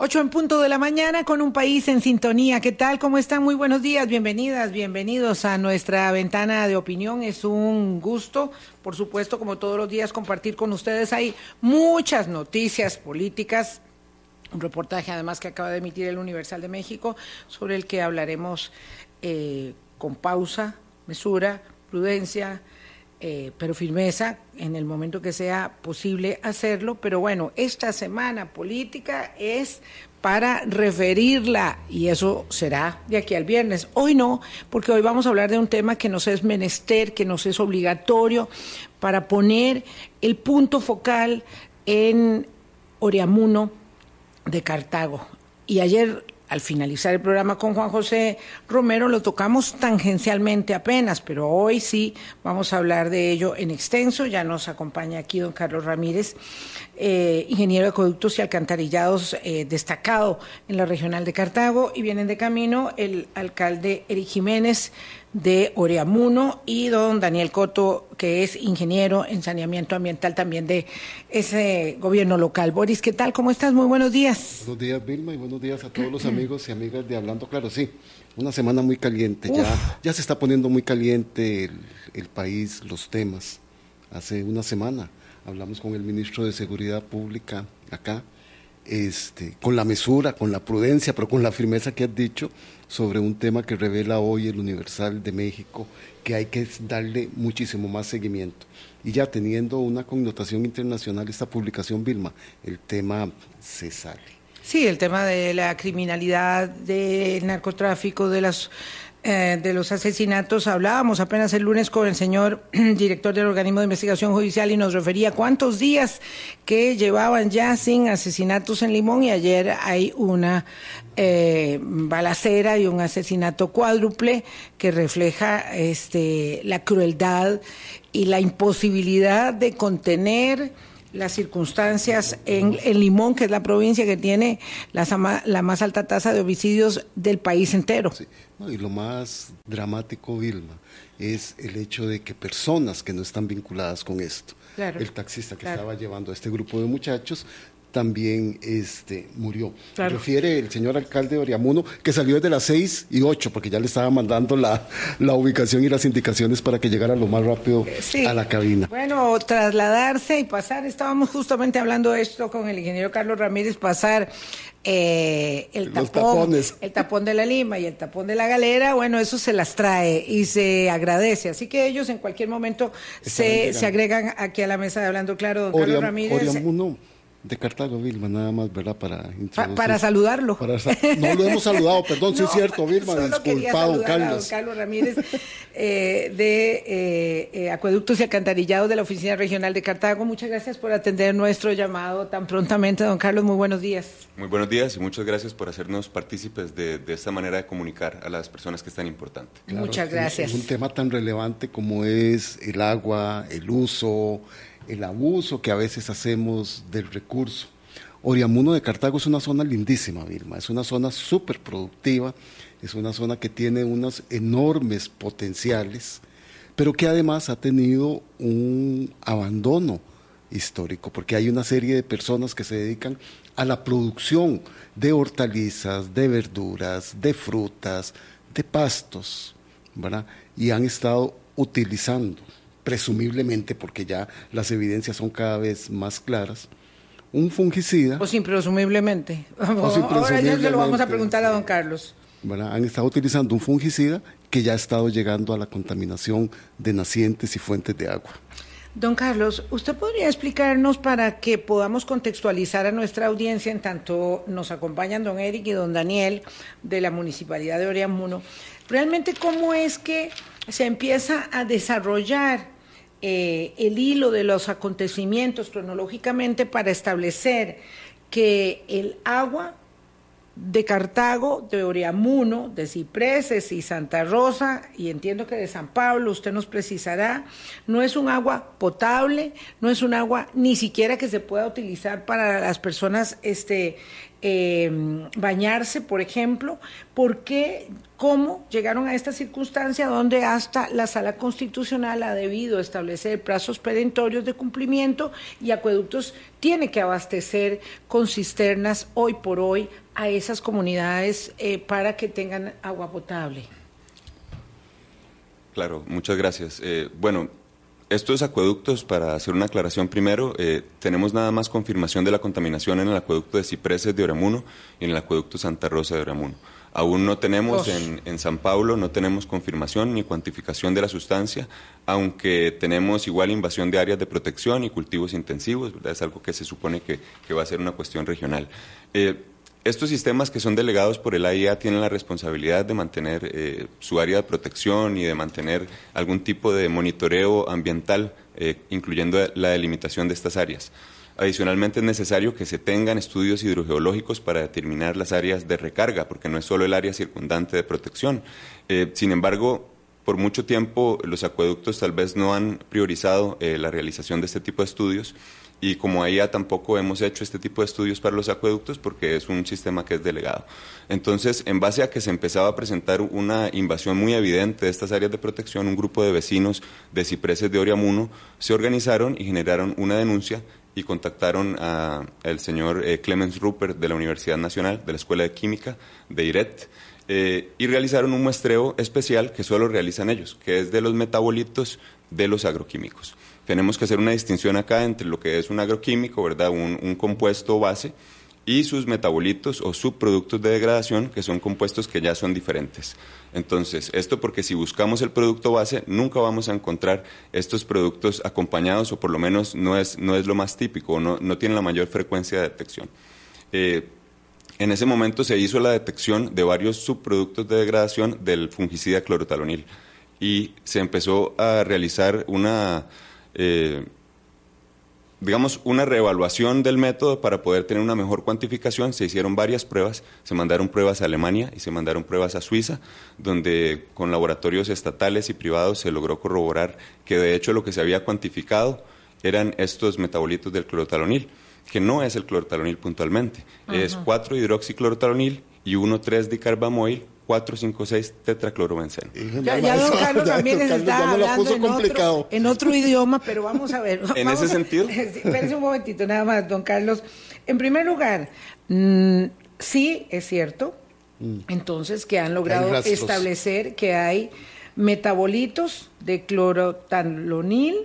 Ocho en punto de la mañana con un país en sintonía. ¿Qué tal? ¿Cómo están? Muy buenos días, bienvenidas, bienvenidos a nuestra ventana de opinión. Es un gusto, por supuesto, como todos los días, compartir con ustedes. Hay muchas noticias políticas, un reportaje además que acaba de emitir el Universal de México, sobre el que hablaremos eh, con pausa, mesura, prudencia, eh, pero firmeza en el momento que sea posible hacerlo. Pero bueno, esta semana política es para referirla y eso será de aquí al viernes. Hoy no, porque hoy vamos a hablar de un tema que nos es menester, que nos es obligatorio para poner el punto focal en Oriamuno de Cartago. Y ayer al finalizar el programa con Juan José Romero lo tocamos tangencialmente apenas, pero hoy sí vamos a hablar de ello en extenso. Ya nos acompaña aquí don Carlos Ramírez, eh, ingeniero de acueductos y alcantarillados eh, destacado en la regional de Cartago, y vienen de camino el alcalde Eric Jiménez de Oreamuno y don Daniel Coto, que es ingeniero en saneamiento ambiental también de ese gobierno local. Boris, ¿qué tal? ¿Cómo estás? Muy buenos días. Buenos días, Vilma, y buenos días a todos los amigos y amigas de Hablando Claro. Sí, una semana muy caliente. Ya, ya se está poniendo muy caliente el, el país, los temas. Hace una semana hablamos con el ministro de Seguridad Pública acá, este, con la mesura, con la prudencia, pero con la firmeza que has dicho sobre un tema que revela hoy el Universal de México, que hay que darle muchísimo más seguimiento. Y ya teniendo una connotación internacional esta publicación, Vilma, el tema se sale. Sí, el tema de la criminalidad, del narcotráfico, de las eh, de los asesinatos. Hablábamos apenas el lunes con el señor director del organismo de investigación judicial y nos refería cuántos días que llevaban ya sin asesinatos en Limón y ayer hay una eh, balacera y un asesinato cuádruple que refleja este, la crueldad y la imposibilidad de contener las circunstancias en, en, Limón, que es la provincia que tiene la, la más alta tasa de homicidios del país entero. Sí. No, y lo más dramático, Vilma, es el hecho de que personas que no están vinculadas con esto, Claro, el taxista que claro. estaba llevando a este grupo de muchachos, también este, murió. Claro. Refiere el señor alcalde de Oriamuno que salió desde las 6 y 8 porque ya le estaba mandando la, la ubicación y las indicaciones para que llegara lo más rápido Sí. a la cabina. Bueno, trasladarse y pasar, estábamos justamente hablando de esto con el ingeniero Carlos Ramírez, pasar eh, el Los tapón, tapones. el tapón de la Lima y el tapón de la galera, bueno, eso se las trae y se agradece. Así que ellos en cualquier momento se, se agregan aquí a la mesa de Hablando Claro, don Carlos Ramírez, Oriamuno de Cartago, Vilma, nada más, ¿verdad? Para pa- introducir. para saludarlo. Para sa- no lo hemos saludado, perdón, sí es cierto, Vilma, disculpado, saludar a Carlos. don Carlos Ramírez eh, de eh, eh, Acueductos y Alcantarillados de la Oficina Regional de Cartago. Muchas gracias por atender nuestro llamado tan prontamente, don Carlos. Muy buenos días. Muy buenos días y muchas gracias por hacernos partícipes de, de esta manera de comunicar a las personas que es tan importante. Claro, Muchas gracias. Es un tema tan relevante como es el agua, el uso, el abuso que a veces hacemos del recurso. Oriamuno de Cartago es una zona lindísima, Vilma, es una zona súper productiva, es una zona que tiene unos enormes potenciales, pero que además ha tenido un abandono histórico, porque hay una serie de personas que se dedican a la producción de hortalizas, de verduras, de frutas, de pastos, ¿verdad? Y han estado utilizando, presumiblemente, porque ya las evidencias son cada vez más claras, un fungicida, O sin presumiblemente. O sin Ahora ya se lo vamos a preguntar a don Carlos. ¿verdad? han estado utilizando un fungicida que ya ha estado llegando a la contaminación de nacientes y fuentes de agua. Don Carlos, ¿usted podría explicarnos para que podamos contextualizar a nuestra audiencia, en tanto nos acompañan don Eric y don Daniel de la Municipalidad de Oriamuno, realmente cómo es que se empieza a desarrollar eh, el hilo de los acontecimientos cronológicamente para establecer que el agua de Cartago, de Oriamuno, de Cipreses y Santa Rosa, y entiendo que de San Pablo, usted nos precisará, no es un agua potable, no es un agua ni siquiera que se pueda utilizar para las personas este, eh, bañarse, por ejemplo, ¿por qué, cómo llegaron a esta circunstancia donde hasta la Sala Constitucional ha debido establecer plazos perentorios de cumplimiento y Acueductos tiene que abastecer con cisternas hoy por hoy a esas comunidades eh, para que tengan agua potable? Claro, muchas gracias. Eh, bueno, estos acueductos, para hacer una aclaración primero, eh, tenemos nada más confirmación de la contaminación en el acueducto de Cipreses de Oramuno y en el acueducto Santa Rosa de Oramuno. Aún no tenemos en, en, San Pablo, no tenemos confirmación ni cuantificación de la sustancia, aunque tenemos igual invasión de áreas de protección y cultivos intensivos, ¿verdad? es algo que se supone que, que va a ser una cuestión regional. Eh, estos sistemas que son delegados por el AIA tienen la responsabilidad de mantener eh, su área de protección y de mantener algún tipo de monitoreo ambiental, eh, incluyendo la delimitación de estas áreas. Adicionalmente es necesario que se tengan estudios hidrogeológicos para determinar las áreas de recarga, porque no es solo el área circundante de protección. Eh, sin embargo, por mucho tiempo los acueductos tal vez no han priorizado la realización de este tipo de estudios y como ya tampoco hemos hecho este tipo de estudios para los acueductos porque es un sistema que es delegado. Entonces, en base a que se empezaba a presentar una invasión muy evidente de estas áreas de protección, un grupo de vecinos de cipreses de Oriamuno se organizaron y generaron una denuncia y contactaron al señor eh, Clemens Rupert de la Universidad Nacional, de la Escuela de Química de IRET, eh, y realizaron un muestreo especial que solo realizan ellos, que es de los metabolitos de los agroquímicos tenemos que hacer una distinción acá entre lo que es un agroquímico, ¿verdad? Un, compuesto base y sus metabolitos o subproductos de degradación, que son compuestos que ya son diferentes. Entonces, esto porque si buscamos el producto base, nunca vamos a encontrar estos productos acompañados, o por lo menos no es, no es lo más típico, no, no tiene la mayor frecuencia de detección. Eh, en ese momento se hizo la detección de varios subproductos de degradación del fungicida clorotalonil y se empezó a realizar una eh, digamos, una reevaluación del método para poder tener una mejor cuantificación. Se hicieron varias pruebas, se mandaron pruebas a Alemania y se mandaron pruebas a Suiza, donde con laboratorios estatales y privados se logró corroborar que de hecho lo que se había cuantificado eran estos metabolitos del clorotalonil, que no es el clorotalonil puntualmente, es 4-hidroxiclorotalonil y 1,3-dicarbamoil 456 tetraclorobenceno. Ya, ya don Carlos también les está hablando en otro, en otro, idioma, pero vamos a ver. ¿En ese sentido? Espérense un momentito, nada más, don Carlos. En primer lugar, mm, sí es cierto, mm. entonces, que han logrado establecer que hay metabolitos de clorotalonil,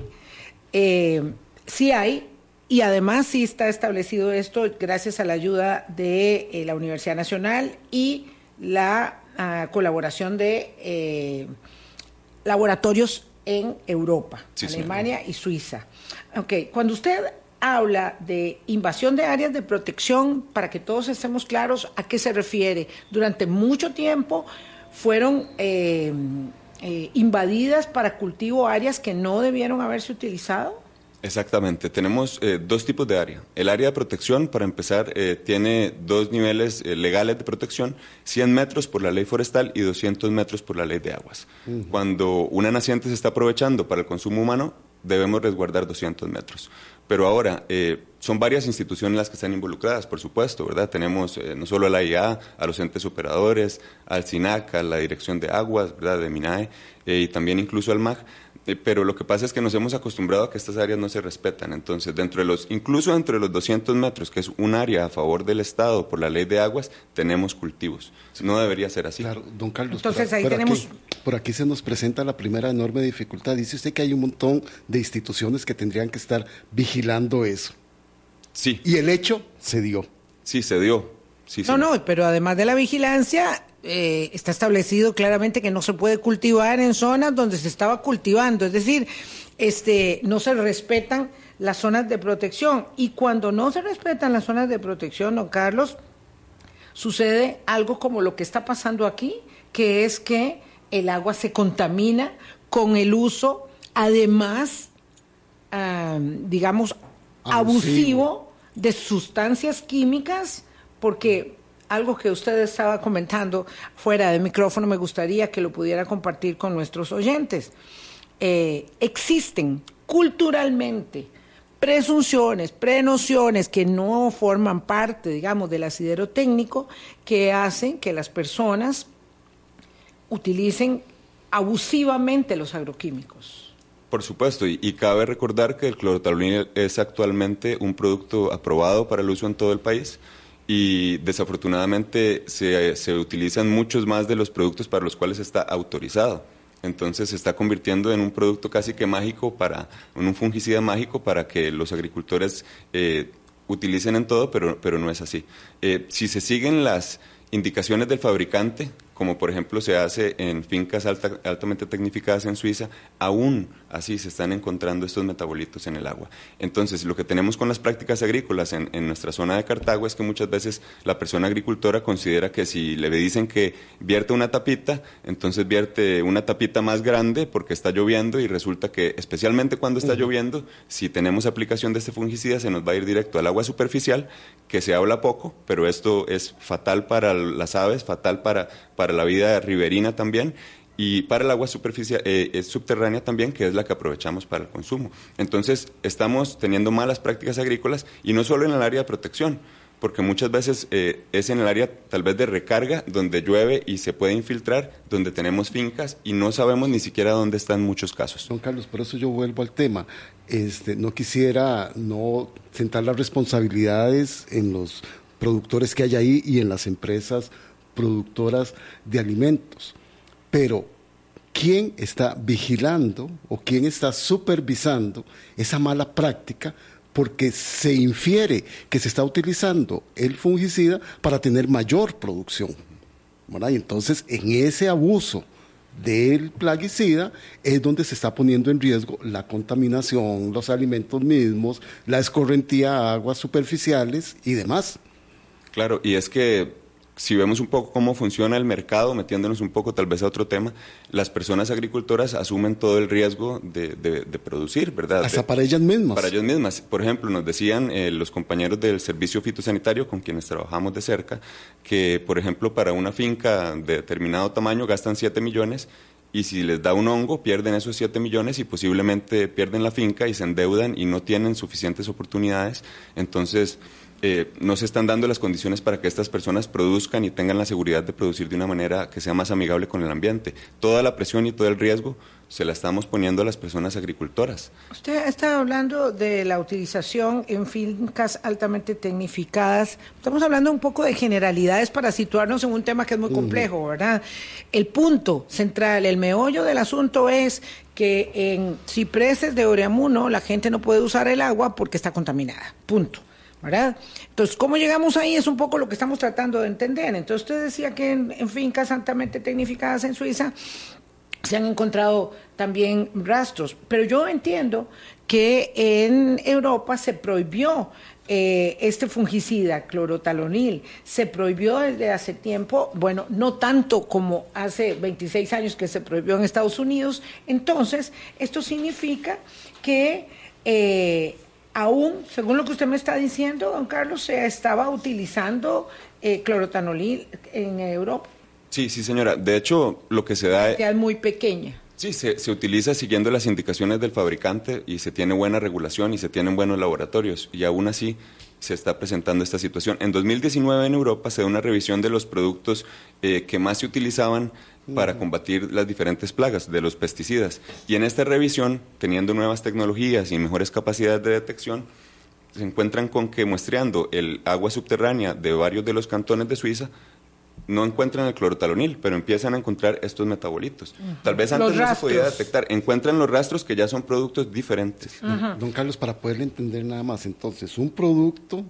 eh, sí hay, y además sí está establecido esto gracias a la ayuda de eh, la Universidad Nacional y la colaboración de eh, laboratorios en Europa, Alemania y Suiza. Okay. Cuando usted habla de invasión de áreas de protección, para que todos estemos claros a qué se refiere, durante mucho tiempo fueron eh, eh, invadidas para cultivo áreas que no debieron haberse utilizado. Exactamente, tenemos eh, dos tipos de área. El área de protección, para empezar, eh, tiene dos niveles eh, legales de protección, 100 metros por la ley forestal y 200 metros por la ley de aguas. Cuando una naciente se está aprovechando para el consumo humano, debemos resguardar 200 metros. Pero ahora, son varias instituciones las que están involucradas, por supuesto, ¿verdad? Tenemos no solo a la IA, a los entes operadores, al SINAC, a la Dirección de Aguas, ¿verdad? De MINAE, y también incluso al MAG eh, pero lo que pasa es que nos hemos acostumbrado a que estas áreas no se respetan. Entonces, dentro de los, incluso entre los 200 metros, que es un área a favor del Estado por la ley de aguas, tenemos cultivos. No debería ser así. Claro, don Carlos. Entonces, ahí tenemos. por aquí se nos presenta la primera enorme dificultad. Dice usted que hay un montón de instituciones que tendrían que estar vigilando eso. Sí. Y el hecho se dio. Sí, se dio. Sí, no, no, pero además de la vigilancia, eh, está establecido claramente que no se puede cultivar en zonas donde se estaba cultivando, es decir, este, no se respetan las zonas de protección. Y cuando no se respetan las zonas de protección, don Carlos, sucede algo como lo que está pasando aquí, que es que el agua se contamina con el uso, además, digamos, abusivo de sustancias químicas, porque algo que usted estaba comentando fuera de micrófono, me gustaría que lo pudiera compartir con nuestros oyentes. Eh, existen culturalmente presunciones, prenociones que no forman parte, digamos, del asidero técnico, que hacen que las personas utilicen abusivamente los agroquímicos. Por supuesto, y, cabe recordar que el clorotalonil es actualmente un producto aprobado para el uso en todo el país y desafortunadamente se, se utilizan muchos más de los productos para los cuales está autorizado. Entonces se está convirtiendo en un producto casi que mágico para, en un fungicida mágico para que los agricultores eh, utilicen en todo, pero, pero no es así. Eh, si se siguen las indicaciones del fabricante, como por ejemplo se hace en fincas altamente tecnificadas en Suiza, aún así se están encontrando estos metabolitos en el agua. Entonces, lo que tenemos con las prácticas agrícolas en, nuestra zona de Cartago es que muchas veces la persona agricultora considera que si le dicen que vierte una tapita, entonces vierte una tapita más grande porque está lloviendo y resulta que, especialmente cuando está lloviendo, si tenemos aplicación de este fungicida, se nos va a ir directo al agua superficial, que se habla poco, pero esto es fatal para las aves, fatal para para la vida riverina también y para el agua superficial, eh, subterránea también, que es la que aprovechamos para el consumo. Entonces, estamos teniendo malas prácticas agrícolas y no solo en el área de protección, porque muchas veces eh, es en el área tal vez de recarga, donde llueve y se puede infiltrar, donde tenemos fincas y no sabemos ni siquiera dónde están muchos casos. Don Carlos, por eso yo vuelvo al tema. Este, no quisiera no sentar las responsabilidades en los productores que hay ahí y en las empresas productoras de alimentos. Pero, ¿quién está vigilando o quién está supervisando esa mala práctica? Porque se infiere que se está utilizando el fungicida para tener mayor producción. Y entonces, en ese abuso del plaguicida es donde se está poniendo en riesgo la contaminación, los alimentos mismos, la escorrentía a aguas superficiales y demás. Claro, y es que si vemos un poco cómo funciona el mercado, metiéndonos un poco tal vez a otro tema, las personas agricultoras asumen todo el riesgo de, producir, ¿verdad? Hasta para ellas mismas. Para ellas mismas. Por ejemplo, nos decían eh, los compañeros del servicio fitosanitario con quienes trabajamos de cerca, que por ejemplo para una finca de determinado tamaño gastan 7 millones y si les da un hongo pierden esos 7 millones y posiblemente pierden la finca y se endeudan y no tienen suficientes oportunidades. Entonces, eh, no se están dando las condiciones para que estas personas produzcan y tengan la seguridad de producir de una manera que sea más amigable con el ambiente. Toda la presión y todo el riesgo se la estamos poniendo a las personas agricultoras. Usted está hablando de la utilización en fincas altamente tecnificadas. Estamos hablando un poco de generalidades para situarnos en un tema que es muy complejo, ¿verdad? El punto central, el meollo del asunto es que en cipreses de Oreamuno la gente no puede usar el agua porque está contaminada. Punto. ¿Verdad? Entonces, ¿cómo llegamos ahí? Es un poco lo que estamos tratando de entender. Entonces, usted decía que en, fincas altamente tecnificadas en Suiza se han encontrado también rastros, pero yo entiendo que en Europa se prohibió eh, este fungicida, clorotalonil, se prohibió desde hace tiempo, bueno, no tanto como hace 26 años que se prohibió en Estados Unidos, entonces esto significa que eh, aún, según lo que usted me está diciendo, don Carlos, se estaba utilizando eh, clorotanolil en Europa. Sí, sí, señora. De hecho, lo que se da... Es muy pequeña. Sí, se, utiliza siguiendo las indicaciones del fabricante y se tiene buena regulación y se tienen buenos laboratorios. Y aún así se está presentando esta situación. En 2019 en Europa se da una revisión de los productos eh, que más se utilizaban para combatir las diferentes plagas de los pesticidas. Y en esta revisión, teniendo nuevas tecnologías y mejores capacidades de detección, se encuentran con que muestreando el agua subterránea de varios de los cantones de Suiza, no encuentran el clorotalonil, pero empiezan a encontrar estos metabolitos. Tal vez antes no se podía detectar. Encuentran los rastros que ya son productos diferentes. Don Carlos, para poder entender nada más, entonces, un producto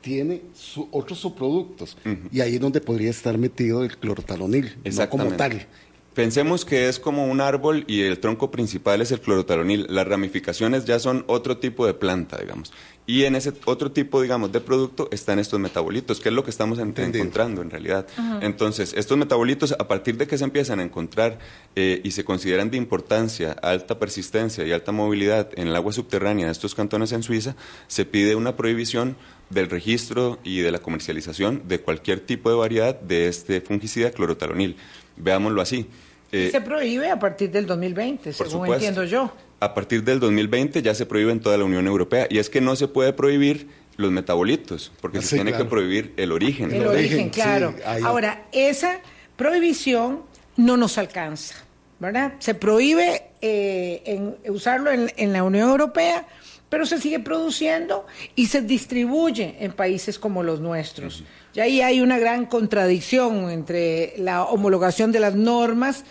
tiene otros subproductos. Y ahí es donde podría estar metido el clorotalonil, no como tal. Pensemos que es como un árbol y el tronco principal es el clorotalonil. Las ramificaciones ya son otro tipo de planta, digamos. Y en ese otro tipo, digamos, de producto están estos metabolitos, que es lo que estamos encontrando en realidad. Entonces, estos metabolitos, a partir de que se empiezan a encontrar eh, y se consideran de importancia, alta persistencia y alta movilidad en el agua subterránea de estos cantones en Suiza, se pide una prohibición del registro y de la comercialización de cualquier tipo de variedad de este fungicida clorotalonil. Veámoslo así. Eh, se prohíbe a partir del 2020, según entiendo yo. a partir del 2020 ya se prohíbe en toda la Unión Europea y es que no se puede prohibir los metabolitos, porque Ah, se sí, tiene claro. que prohibir el origen. El El origen, origen, claro. sí. Ahora, esa prohibición no nos alcanza, ¿verdad? Se prohíbe eh, en- usarlo en, en la Unión Europea, pero se sigue produciendo y se distribuye en países como los nuestros. Y ahí hay una gran contradicción entre la homologación de las normas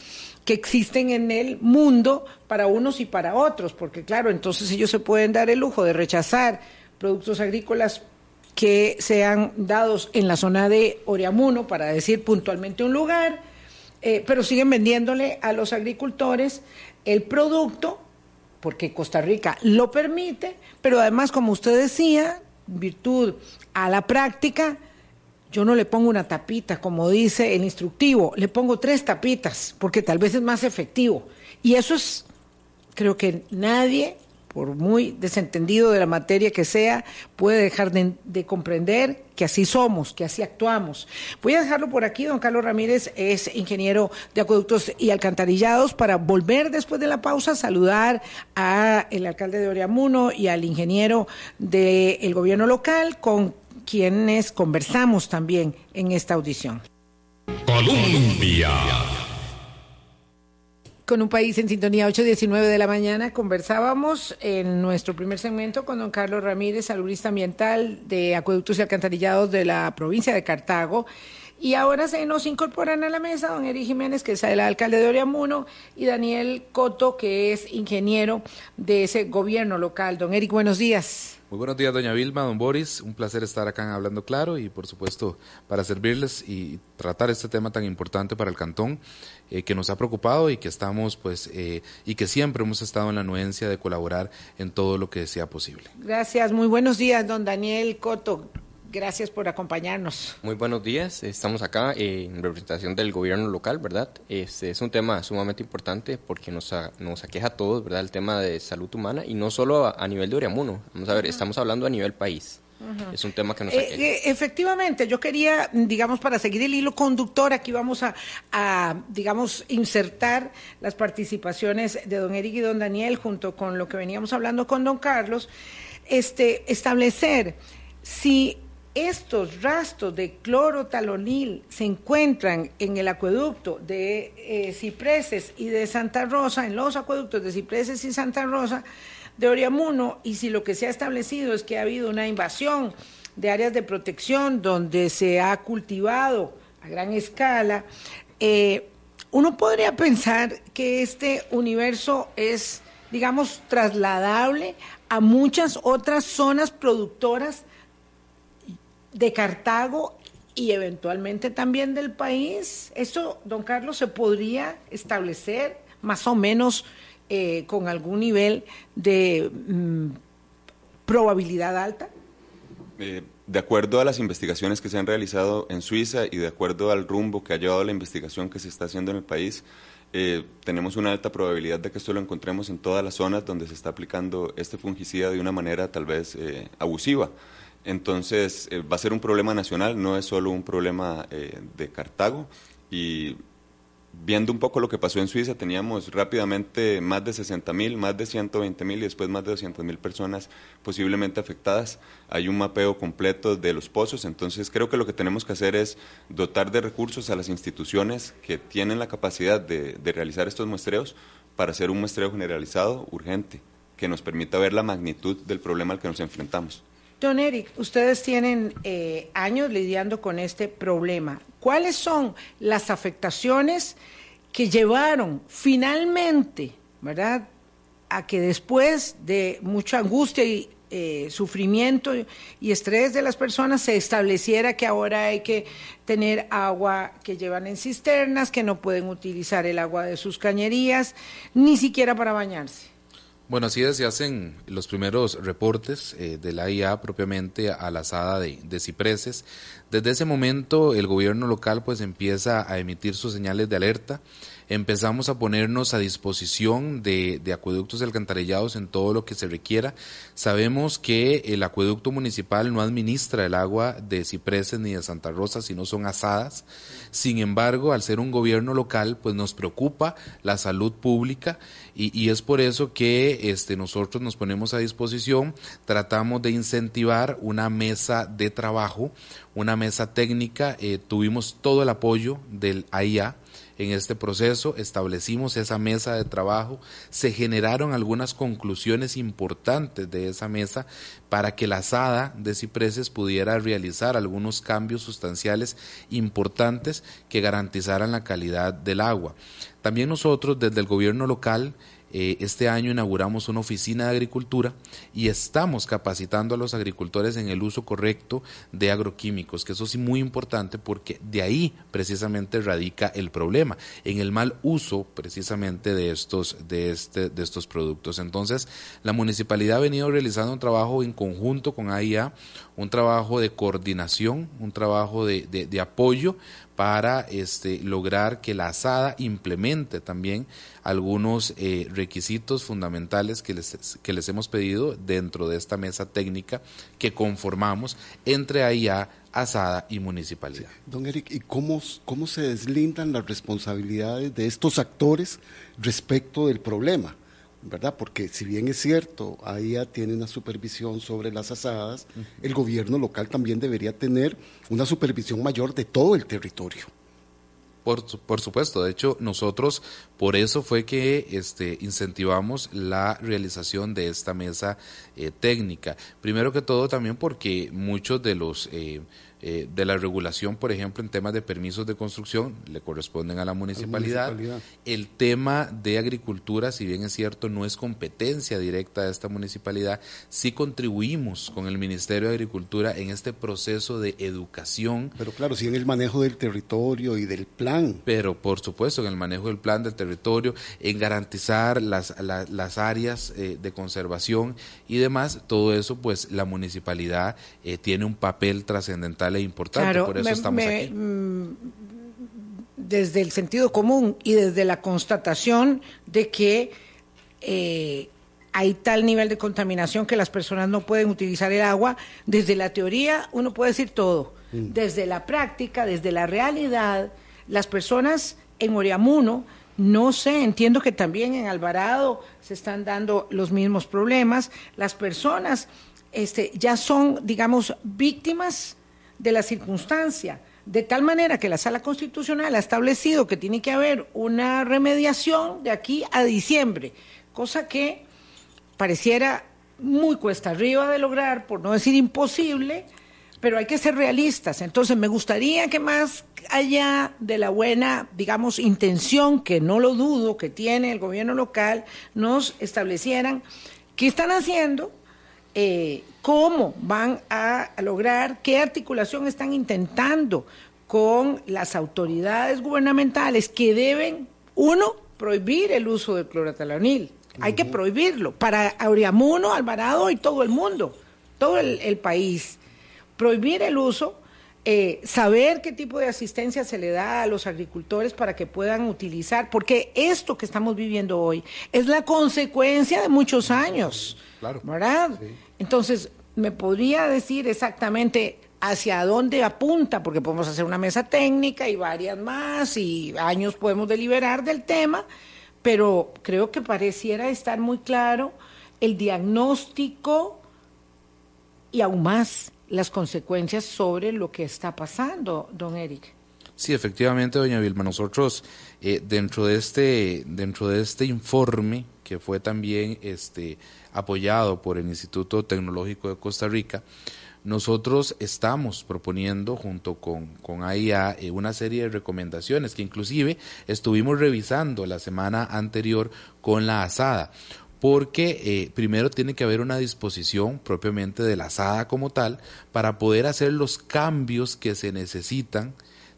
que existen en el mundo para unos y para otros, porque claro, entonces ellos se pueden dar el lujo de rechazar productos agrícolas que sean dados en la zona de Oriamuno, para decir puntualmente un lugar, eh, pero siguen vendiéndole a los agricultores el producto, porque Costa Rica lo permite, pero además, como usted decía, virtud a la práctica, yo no le pongo una tapita, como dice el instructivo, le pongo tres tapitas, porque tal vez es más efectivo. Y eso es, creo que nadie, por muy desentendido de la materia que sea, puede dejar de, de comprender que así somos, que así actuamos. Voy a dejarlo por aquí, don Carlos Ramírez es ingeniero de acueductos y alcantarillados, para volver después de la pausa a saludar al alcalde de Oriamuno y al ingeniero del gobierno local, con quienes conversamos también en esta audición. Colombia. Con un país en sintonía 8.19 de la mañana conversábamos en nuestro primer segmento con don Carlos Ramírez, saludista ambiental de acueductos y alcantarillados de la provincia de Cartago. Y ahora se nos incorporan a la mesa don Eric Jiménez, que es el alcalde de Oriamuno, y Daniel Coto, que es ingeniero de ese gobierno local. Don Eric, buenos días. Muy buenos días, doña Vilma, don Boris. Un placer estar acá en Hablando Claro y, por supuesto, para servirles y tratar este tema tan importante para el cantón eh, que nos ha preocupado y que estamos, pues, eh, y que siempre hemos estado en la anuencia de colaborar en todo lo que sea posible. Gracias, muy buenos días, don Daniel Coto. Gracias por acompañarnos. Muy buenos días, estamos acá eh, en representación del gobierno local, ¿verdad? Este es un tema sumamente importante porque nos, a- nos aqueja a todos, ¿verdad? El tema de salud humana y no solo a, a nivel de Oriamuno, vamos a ver, estamos hablando a nivel país. Es un tema que nos Eh, aqueja. eh, efectivamente, yo quería, digamos, para seguir el hilo conductor, aquí vamos a, a, digamos, insertar las participaciones de don Eric y don Daniel junto con lo que veníamos hablando con don Carlos, este, establecer si estos rastros de clorotalonil se encuentran en el acueducto de eh, Cipreses y de Santa Rosa, en los acueductos de Cipreses y Santa Rosa de Oriamuno, y si lo que se ha establecido es que ha habido una invasión de áreas de protección donde se ha cultivado a gran escala, eh, uno podría pensar que este universo es, digamos, trasladable a muchas otras zonas productoras de Cartago y eventualmente también del país. ¿Esto, don Carlos, se podría establecer más o menos eh, con algún nivel de mm, probabilidad alta? Eh, de acuerdo a las investigaciones que se han realizado en Suiza y de acuerdo al rumbo que ha llevado la investigación que se está haciendo en el país, eh, tenemos una alta probabilidad de que esto lo encontremos en todas las zonas donde se está aplicando este fungicida de una manera tal vez eh, abusiva. Entonces, eh, va a ser un problema nacional, no es solo un problema eh, de Cartago. Y viendo un poco lo que pasó en Suiza, teníamos rápidamente más de 60 mil, más de 120 mil y después más de 200 mil personas posiblemente afectadas. Hay un mapeo completo de los pozos, entonces creo que lo que tenemos que hacer es dotar de recursos a las instituciones que tienen la capacidad de, de realizar estos muestreos para hacer un muestreo generalizado urgente que nos permita ver la magnitud del problema al que nos enfrentamos. Don Eric, ustedes tienen eh, años lidiando con este problema. ¿Cuáles son las afectaciones que llevaron finalmente, verdad, a que después de mucha angustia y eh, sufrimiento y estrés de las personas se estableciera que ahora hay que tener agua que llevan en cisternas, que no pueden utilizar el agua de sus cañerías, ni siquiera para bañarse? Bueno, así es, se hacen los primeros reportes eh, de la IA propiamente a la asada de, de cipreses. Desde ese momento el gobierno local pues empieza a emitir sus señales de alerta. Empezamos a ponernos a disposición de, acueductos y alcantarillados en todo lo que se requiera. Sabemos que el acueducto municipal no administra el agua de Cipreses ni de Santa Rosa, sino son asadas. Sin embargo, al ser un gobierno local, pues nos preocupa la salud pública y, y es por eso que este, nosotros nos ponemos a disposición, tratamos de incentivar una mesa de trabajo, una mesa técnica, eh, tuvimos todo el apoyo del AIA en este proceso, establecimos esa mesa de trabajo, se generaron algunas conclusiones importantes de esa mesa para que la SADA de Cipreses pudiera realizar algunos cambios sustanciales importantes que garantizaran la calidad del agua. También nosotros desde el gobierno local eh, este año inauguramos una oficina de agricultura y estamos capacitando a los agricultores en el uso correcto de agroquímicos, que eso sí muy importante porque de ahí precisamente radica el problema, en el mal uso precisamente de estos, de este, de estos productos. Entonces, la municipalidad ha venido realizando un trabajo en conjunto con AIA, un trabajo de coordinación, un trabajo de, de, apoyo para este, lograr que la asada implemente también algunos eh, requisitos fundamentales que les, que les hemos pedido dentro de esta mesa técnica que conformamos entre AIA, Asada y Municipalidad. Don Eric, ¿y cómo, cómo se deslindan las responsabilidades de estos actores respecto del problema? ¿Verdad? Porque si bien es cierto, AIA tiene una supervisión sobre las asadas, el gobierno local también debería tener una supervisión mayor de todo el territorio. Por, por, supuesto, de hecho nosotros por eso fue que este, incentivamos la realización de esta mesa eh, técnica. Primero que todo también porque muchos de los eh, eh, de la regulación, por ejemplo, en temas de permisos de construcción, le corresponden a la municipalidad. municipalidad. El tema de agricultura, si bien es cierto, no es competencia directa de esta municipalidad, sí contribuimos con el Ministerio de Agricultura en este proceso de educación. Pero claro, sí en el manejo del territorio y del plan. Pero por supuesto, en el manejo del plan del territorio, en garantizar las, la, las áreas eh, de conservación y demás, todo eso, pues la municipalidad eh, tiene un papel trascendental e importante, claro, por eso me, estamos me, aquí. mm, Desde el sentido común y desde la constatación de que eh, hay tal nivel de contaminación que las personas no pueden utilizar el agua, desde la teoría uno puede decir todo, mm. desde la práctica, desde la realidad, las personas en Oriamuno, no sé, entiendo que también en Alvarado se están dando los mismos problemas, las personas este, ya son, digamos, víctimas de la circunstancia, de tal manera que la Sala Constitucional ha establecido que tiene que haber una remediación de aquí a diciembre, cosa que pareciera muy cuesta arriba de lograr, por no decir imposible, pero hay que ser realistas. Entonces, me gustaría que más allá de la buena, digamos, intención, que no lo dudo, que tiene el gobierno local, nos establecieran qué están haciendo eh, cómo van a lograr, qué articulación están intentando con las autoridades gubernamentales que deben, uno, prohibir el uso del clorotalonil. Uh -huh. Hay que prohibirlo para Auriamuno, Alvarado y todo el mundo, todo el, el país. Prohibir el uso, eh, saber qué tipo de asistencia se le da a los agricultores para que puedan utilizar, porque esto que estamos viviendo hoy es la consecuencia de muchos años. Claro. ¿Verdad? Sí. Entonces, ¿me podría decir exactamente hacia dónde apunta? Porque podemos hacer una mesa técnica y varias más y años podemos deliberar del tema, pero creo que pareciera estar muy claro el diagnóstico y aún más las consecuencias sobre lo que está pasando, don Eric. Sí, efectivamente, doña Vilma, nosotros eh, dentro de este dentro de este informe que fue también este apoyado por el Instituto Tecnológico de Costa Rica, nosotros estamos proponiendo junto con, con AIA eh, una serie de recomendaciones que inclusive estuvimos revisando la semana anterior con la asada porque eh, primero tiene que haber una disposición propiamente de la asada como tal para poder hacer los cambios que se necesitan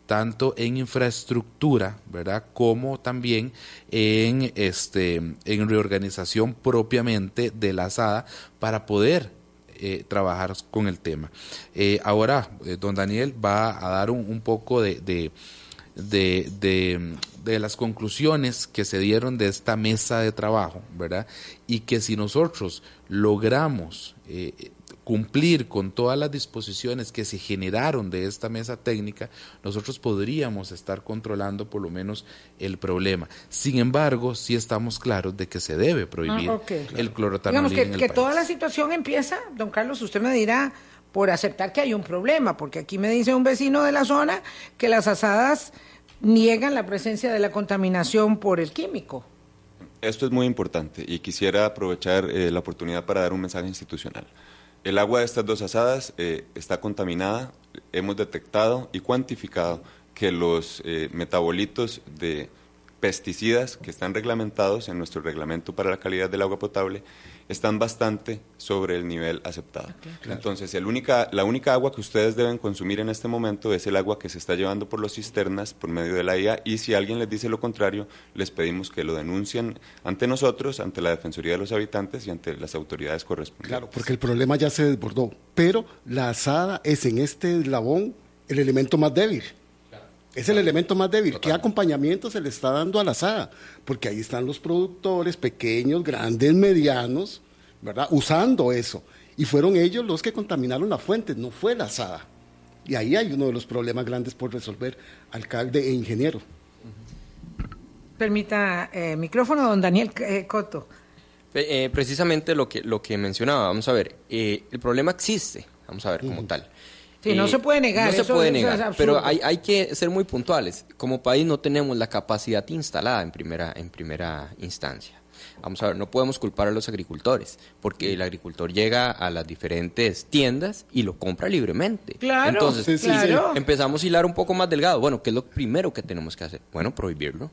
tanto en infraestructura, ¿verdad? Como también en este en reorganización propiamente de la asada para poder eh, trabajar con el tema. Eh, ahora, eh, don Daniel va a dar un, un poco de, de de, de, las conclusiones que se dieron de esta mesa de trabajo, ¿verdad? Y que si nosotros logramos cumplir con todas las disposiciones que se generaron de esta mesa técnica, nosotros podríamos estar controlando por lo menos el problema. Sin embargo, sí estamos claros de que se debe prohibir Ah, el clorotanolín Digamos que, en el que país. toda la situación empieza, don Carlos, usted me dirá, por aceptar que hay un problema, porque aquí me dice un vecino de la zona que las asadas niegan la presencia de la contaminación por el químico. Esto es muy importante y quisiera aprovechar eh, la oportunidad para dar un mensaje institucional. El agua de estas dos asadas eh, está contaminada. Hemos detectado y cuantificado que los eh, metabolitos de pesticidas que están reglamentados en nuestro reglamento para la calidad del agua potable están bastante sobre el nivel aceptado. Entonces, el única, la única agua que ustedes deben consumir en este momento es el agua que se está llevando por las cisternas por medio de la IA y si alguien les dice lo contrario, les pedimos que lo denuncien ante nosotros, ante la Defensoría de los Habitantes y ante las autoridades correspondientes. Claro, porque el problema ya se desbordó. Pero la asada es en este eslabón el elemento más débil. Es el elemento más débil. ¿Qué acompañamiento se le está dando a la asada? Porque ahí están los productores, pequeños, grandes, medianos, ¿verdad? Usando eso. Y fueron ellos los que contaminaron la fuente, no fue la asada. Y ahí hay uno de los problemas grandes por resolver, alcalde e ingeniero. Permita eh, micrófono, don Daniel eh, Coto. Eh, precisamente lo que, lo que mencionaba, vamos a ver, eh, el problema existe, vamos a ver, como tal. Sí, no se puede negar, No se eso- puede eso negar, pero hay, hay que ser muy puntuales. Como país no tenemos la capacidad instalada en primera, en primera instancia. Vamos a ver, no podemos culpar a los agricultores, porque el agricultor llega a las diferentes tiendas y lo compra libremente. Claro, Entonces, sí, sí, claro. empezamos a hilar un poco más delgado. Bueno, ¿qué es lo primero que tenemos que hacer? Bueno, prohibirlo.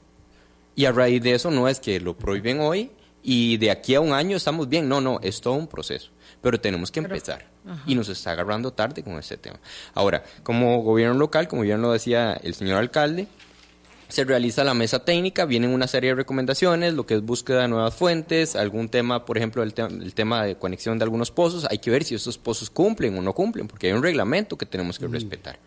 Y a raíz de eso no es que lo prohíben hoy y de aquí a un año estamos bien. No, no, es todo un proceso. Pero tenemos que empezar. Y nos está agarrando tarde con este tema. Ahora, como gobierno local, como bien lo decía el señor alcalde, se realiza la mesa técnica, vienen una serie de recomendaciones, lo que es búsqueda de nuevas fuentes, algún tema, por ejemplo, el, te- el tema de conexión de algunos pozos, hay que ver si estos pozos cumplen o no cumplen, porque hay un reglamento que tenemos que respetar.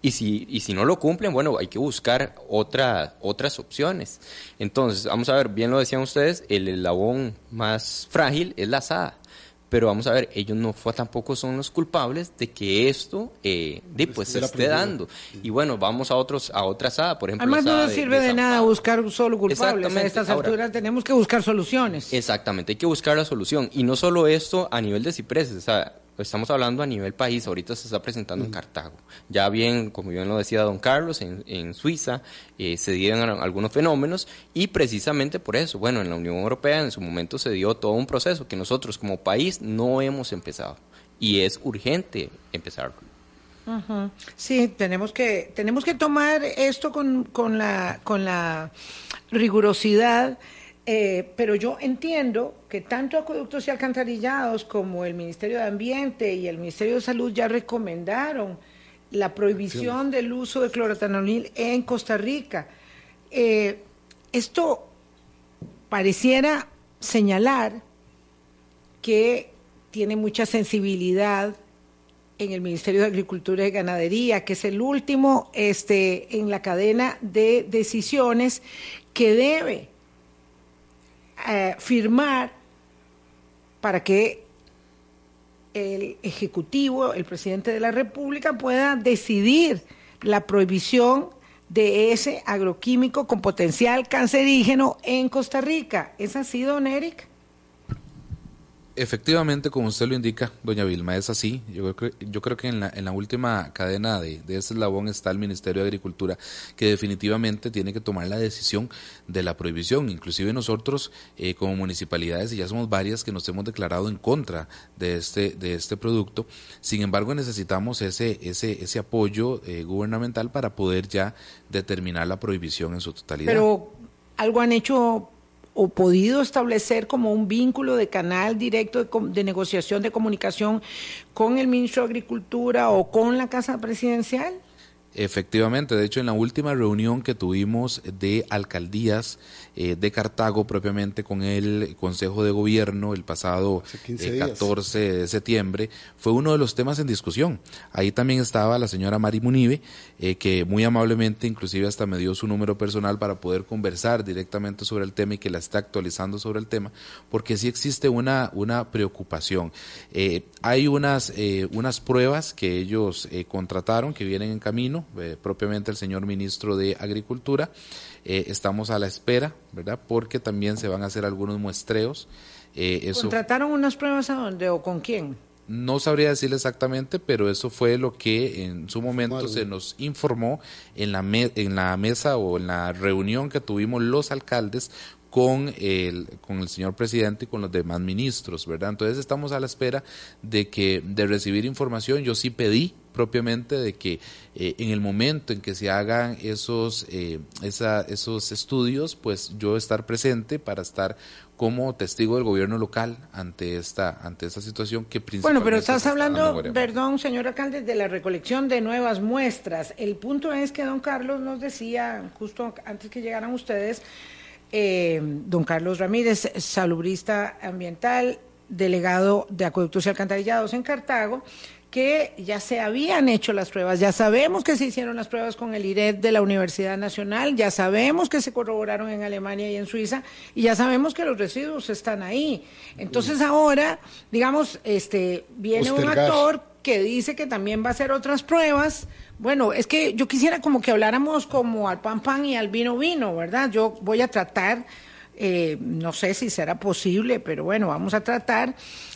Y si, y si no lo cumplen, bueno, hay que buscar otra, otras opciones. Entonces, vamos a ver, bien lo decían ustedes, el eslabón más frágil es la asada. Pero vamos a ver, ellos no fue, tampoco son los culpables de que esto eh, de, pues, se esté dando. Y bueno, vamos a otros a otra asada, por ejemplo. Además, la no nos sirve de, nada buscar solo culpables. A Exactamente. estas Ahora- alturas tenemos que buscar soluciones. Exactamente, hay que buscar la solución. Y no solo esto a nivel de cipreses, o sea, estamos hablando a nivel país, ahorita se está presentando en Cartago. Ya bien, como bien lo decía don Carlos, en, en Suiza eh, se dieron algunos fenómenos y precisamente por eso, bueno, en la Unión Europea en su momento se dio todo un proceso que nosotros como país no hemos empezado y es urgente empezarlo. Sí, tenemos que, tenemos que tomar esto con, con, la, con la rigurosidad, eh, pero yo entiendo que tanto acueductos y alcantarillados como el Ministerio de Ambiente y el Ministerio de Salud ya recomendaron la prohibición del uso de clorotanolil en Costa Rica. Eh, esto pareciera señalar que tiene mucha sensibilidad en el Ministerio de Agricultura y Ganadería, que es el último este, en la cadena de decisiones que debe eh, firmar para que el Ejecutivo, el presidente de la República, pueda decidir la prohibición de ese agroquímico con potencial cancerígeno en Costa Rica. ¿Es así, don Eric? Efectivamente, como usted lo indica, doña Vilma, es así. Yo creo, yo creo que en la, en la última cadena de, de ese eslabón está el Ministerio de Agricultura, que definitivamente tiene que tomar la decisión de la prohibición. Inclusive nosotros, eh, como municipalidades, y ya somos varias que nos hemos declarado en contra de este, de este producto, sin embargo necesitamos ese, ese, ese apoyo eh, gubernamental para poder ya determinar la prohibición en su totalidad. Pero algo han hecho o podido establecer como un vínculo de canal directo de, de negociación, de comunicación con el ministro de Agricultura o con la Casa Presidencial? Efectivamente, de hecho en la última reunión que tuvimos de alcaldías eh, de Cartago propiamente con el Consejo de Gobierno el pasado Hace 15 eh, días. 14 de septiembre, fue uno de los temas en discusión. Ahí también estaba la señora Mari Munive, eh, que muy amablemente inclusive hasta me dio su número personal para poder conversar directamente sobre el tema y que la está actualizando sobre el tema, porque sí existe una, una preocupación. Eh, hay unas, eh, unas pruebas que ellos eh, contrataron que vienen en camino, eh, propiamente el señor ministro de Agricultura. Estamos a la espera, ¿verdad? Porque también se van a hacer algunos muestreos. ¿Contrataron unas pruebas a dónde o con quién? No sabría decirle exactamente, pero eso fue lo que en su momento se nos informó en la, me- en la mesa o en la reunión que tuvimos los alcaldes con el, con el señor presidente y con los demás ministros, ¿verdad? Entonces estamos a la espera de que de recibir información. Yo sí pedí propiamente de que eh, en el momento en que se hagan esos eh, esa- esos estudios, pues yo estar presente para estar como testigo del gobierno local ante esta ante esta situación que Bueno, principalmente pero estás hablando, perdón, señor alcalde, de la recolección de nuevas muestras. El punto es que don Carlos nos decía, justo antes que llegaran ustedes, eh, don Carlos Ramírez, salubrista ambiental, delegado de acueductos y alcantarillados en Cartago, que ya se habían hecho las pruebas, ya sabemos que se hicieron las pruebas con el IRED de la Universidad Nacional, ya sabemos que se corroboraron en Alemania y en Suiza, y ya sabemos que los residuos están ahí. Entonces ahora, digamos, este viene un actor que dice que también va a hacer otras pruebas. Bueno, es que yo quisiera como que habláramos como al pan pan y al vino vino, ¿verdad? Yo voy a tratar, eh, no sé si será posible, pero bueno, vamos a tratar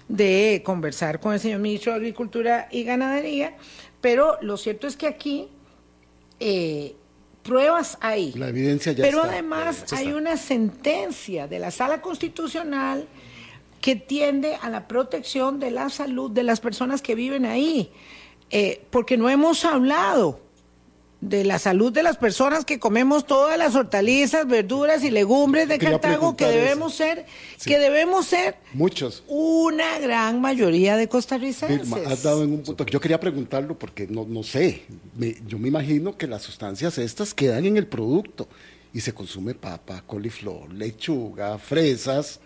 de conversar con el señor ministro de Agricultura y Ganadería, pero lo cierto es que aquí eh, pruebas hay. La evidencia ya Pero está. además Ya hay una sentencia de la Sala Constitucional que tiende a la protección de la salud de las personas que viven ahí, Eh, porque no hemos hablado de la salud de las personas que comemos todas las hortalizas, verduras y legumbres de Cartago, que eso. debemos ser, Sí. que debemos ser Muchos. una gran mayoría de costarricenses. Vilma, has dado en un punto. Yo quería preguntarlo porque no, no sé. Me- yo me imagino que las sustancias estas quedan en el producto y se consume papa, coliflor, lechuga, fresas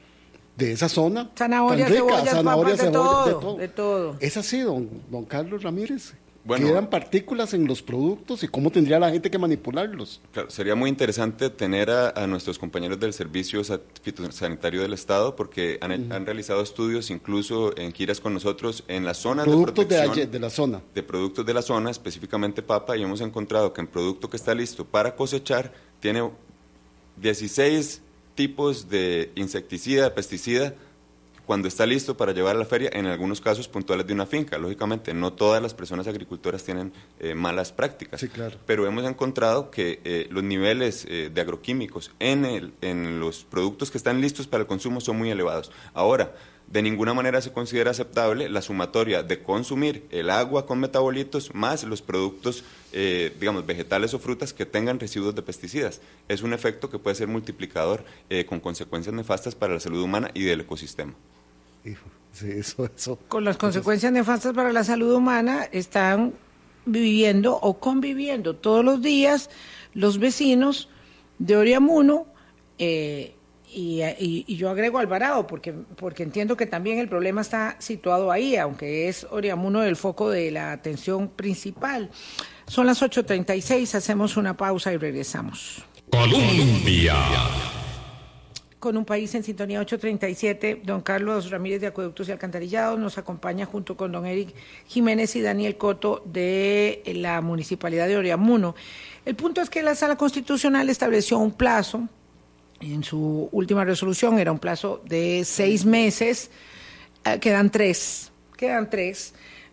de esa zona. Zanahorias, tan rica, cebollas, zanahorias, papas, de cebollas, todo, de todo. Es así, don, don Carlos Ramírez. Bueno. Quedan partículas en los productos y cómo tendría la gente que manipularlos. Claro, sería muy interesante tener a, a nuestros compañeros del Servicio Sa- Fitosanitario del Estado porque han, han realizado estudios incluso en giras con nosotros en las zonas Productos de de, protección ayer- de la zona. de productos de la zona, específicamente papa, y hemos encontrado que en producto que está listo para cosechar tiene 16 tipos de insecticida, de pesticida, cuando está listo para llevar a la feria, en algunos casos puntuales de una finca. Lógicamente, no todas las personas agricultoras tienen eh, malas prácticas, Sí, claro. pero hemos encontrado que eh, los niveles eh, de agroquímicos en, el- en los productos que están listos para el consumo son muy elevados. Ahora, de ninguna manera se considera aceptable la sumatoria de consumir el agua con metabolitos más los productos, eh, digamos, vegetales o frutas que tengan residuos de pesticidas. Es un efecto que puede ser multiplicador eh, con consecuencias nefastas para la salud humana y del ecosistema. Hijo, sí, eso, eso. con las consecuencias nefastas para la salud humana están viviendo o conviviendo todos los días los vecinos de Oriamuno eh, y, y- y yo agrego Alvarado porque, porque entiendo que también el problema está situado ahí, aunque es Oriamuno el foco de la atención principal. Son las 8.36, hacemos una pausa y regresamos. Colombia. Con un país en sintonía 837, don Carlos Ramírez de Acueductos y Alcantarillados nos acompaña junto con don Eric Jiménez y Daniel Coto de la Municipalidad de Oriamuno. El punto es que la Sala Constitucional estableció un plazo, en su última resolución era un plazo de seis meses, eh, quedan tres, quedan tres,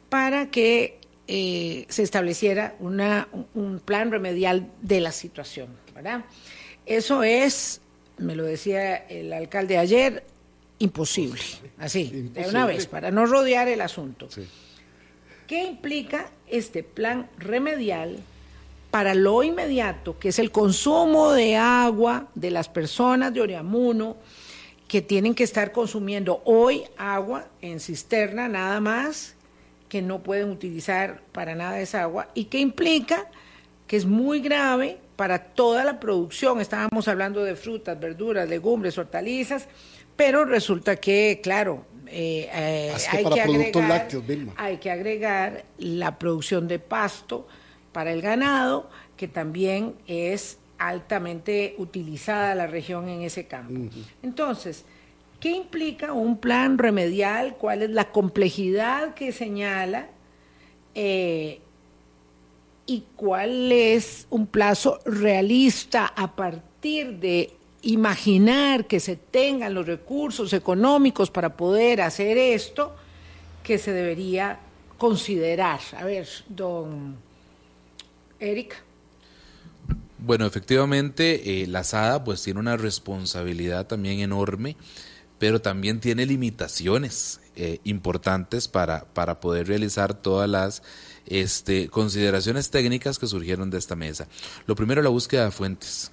para que eh, se estableciera un plan remedial de la situación, ¿verdad? Eso es, me lo decía el alcalde ayer, imposible, así, de una vez, para no rodear el asunto. Sí. ¿Qué implica este plan remedial para lo inmediato, que es el consumo de agua de las personas de Oriamuno que tienen que estar consumiendo hoy agua en cisterna nada más, que no pueden utilizar para nada esa agua, y que implica que es muy grave para toda la producción. Estábamos hablando de frutas, verduras, legumbres, hortalizas, pero resulta que, claro, eh, eh, hay, que agregar, lácteos, hay que agregar la producción de pasto para el ganado, que también es altamente utilizada la región en ese campo. Entonces, ¿qué implica un plan remedial? ¿Cuál es la complejidad que señala? Eh, ¿Y cuál es un plazo realista a partir de imaginar que se tengan los recursos económicos para poder hacer esto que se debería considerar? A ver, don Eric. Bueno, efectivamente, eh, la SADA pues tiene una responsabilidad también enorme, pero también tiene limitaciones eh, importantes para, para poder realizar todas las este, consideraciones técnicas que surgieron de esta mesa. Lo primero, la búsqueda de fuentes.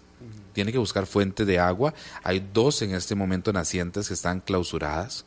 Tiene que buscar fuentes de agua. Hay dos en este momento nacientes que están clausuradas.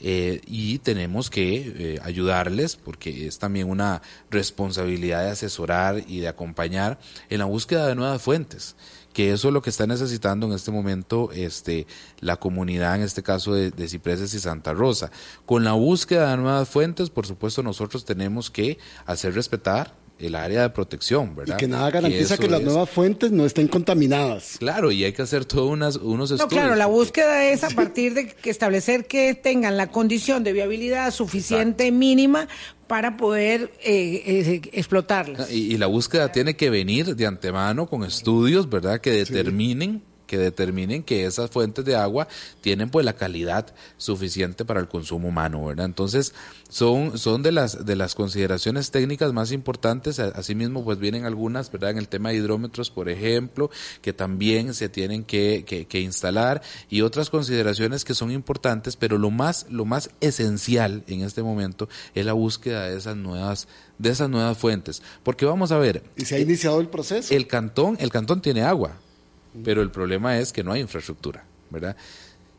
Eh, y tenemos que eh, ayudarles porque es también una responsabilidad de asesorar y de acompañar en la búsqueda de nuevas fuentes que eso es lo que está necesitando en este momento este, la comunidad, en este caso de, de, Cipreses y Santa Rosa. Con la búsqueda de nuevas fuentes, por supuesto, nosotros tenemos que hacer respetar el área de protección, ¿verdad? Y que nada garantiza que, las es- nuevas fuentes no estén contaminadas. Claro, y hay que hacer todos unas, unos No, estudios. claro, la búsqueda es a partir de que establecer que tengan la condición de viabilidad suficiente mínima para poder eh, eh, explotarlas. Y, y la búsqueda tiene que venir de antemano con estudios, ¿verdad? Que determinen que determinen que esas fuentes de agua tienen pues la calidad suficiente para el consumo humano, ¿verdad? Entonces, son, son de las de las consideraciones técnicas más importantes, asimismo pues vienen algunas, ¿verdad? En el tema de hidrómetros, por ejemplo, que también se tienen que, que, que instalar y otras consideraciones que son importantes, pero lo más, lo más esencial en este momento es la búsqueda de esas nuevas, de esas nuevas fuentes. Porque vamos a ver, Y se ha iniciado el proceso. el cantón, el cantón tiene agua, pero el problema es que no hay infraestructura, ¿verdad?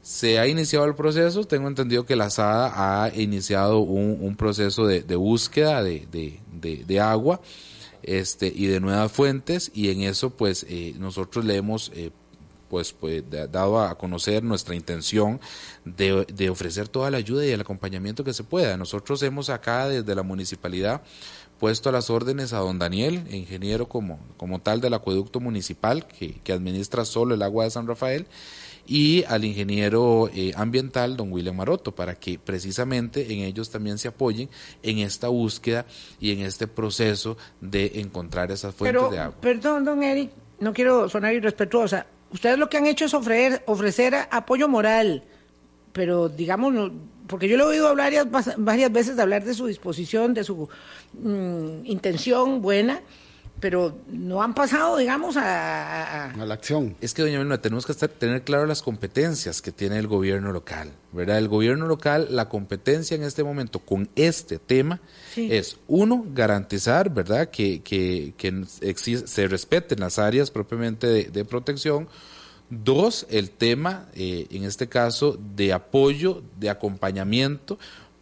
Se ha iniciado el proceso, tengo entendido que la SADA ha iniciado un, un proceso de, búsqueda de, agua este, y de nuevas fuentes y en eso pues eh, nosotros le hemos eh, pues, pues da- dado a conocer nuestra intención de ofrecer toda la ayuda y el acompañamiento que se pueda. Nosotros hemos acá desde la municipalidad puesto a las órdenes a don Daniel, ingeniero como, como tal del acueducto municipal que, que administra solo el agua de San Rafael, y al ingeniero eh, ambiental, don William Maroto, para que precisamente en ellos también se apoyen en esta búsqueda y en este proceso de encontrar esas fuentes Pero, de agua. perdón, don Eric, no quiero sonar irrespetuosa. Ustedes lo que han hecho es ofrecer, ofrecer apoyo moral, pero digamos, porque yo le he oído hablar ya bas- varias veces de hablar de su disposición, de su mm, intención buena, pero no han pasado, digamos, a- a- a, A la acción. Es que, doña Melina, tenemos que estar, tener claro las competencias que tiene el gobierno local, ¿verdad? El gobierno local, la competencia en este momento con este tema Sí. es, uno, garantizar, ¿verdad?, que, que, que se respeten las áreas propiamente de, de protección. Dos, el tema, eh, en este caso, de apoyo, de acompañamiento,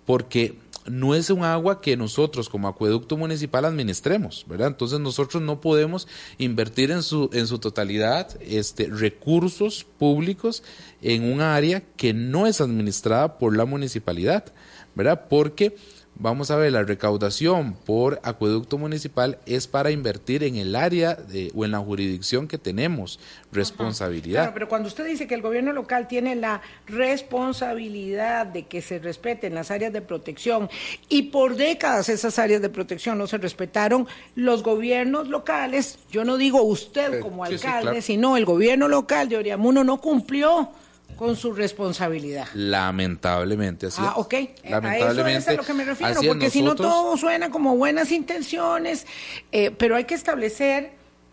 porque no es un agua que nosotros como acueducto municipal administremos, ¿verdad? Entonces nosotros no podemos invertir en su, en su totalidad este, recursos públicos en un área que no es administrada por la municipalidad, ¿verdad? Porque vamos a ver, la recaudación por acueducto municipal es para invertir en el área de- o en la jurisdicción que tenemos responsabilidad. Claro, pero cuando usted dice que el gobierno local tiene la responsabilidad de que se respeten las áreas de protección y por décadas esas áreas de protección no se respetaron, los gobiernos locales, yo no digo usted como sí, sí, alcalde, claro. sino el gobierno local de Oriamuno no cumplió con su responsabilidad. Lamentablemente, así Ah, ok. Eh, A eso Lamentablemente. es a lo que me refiero, porque si no todo suena como buenas intenciones, eh, pero hay que establecer,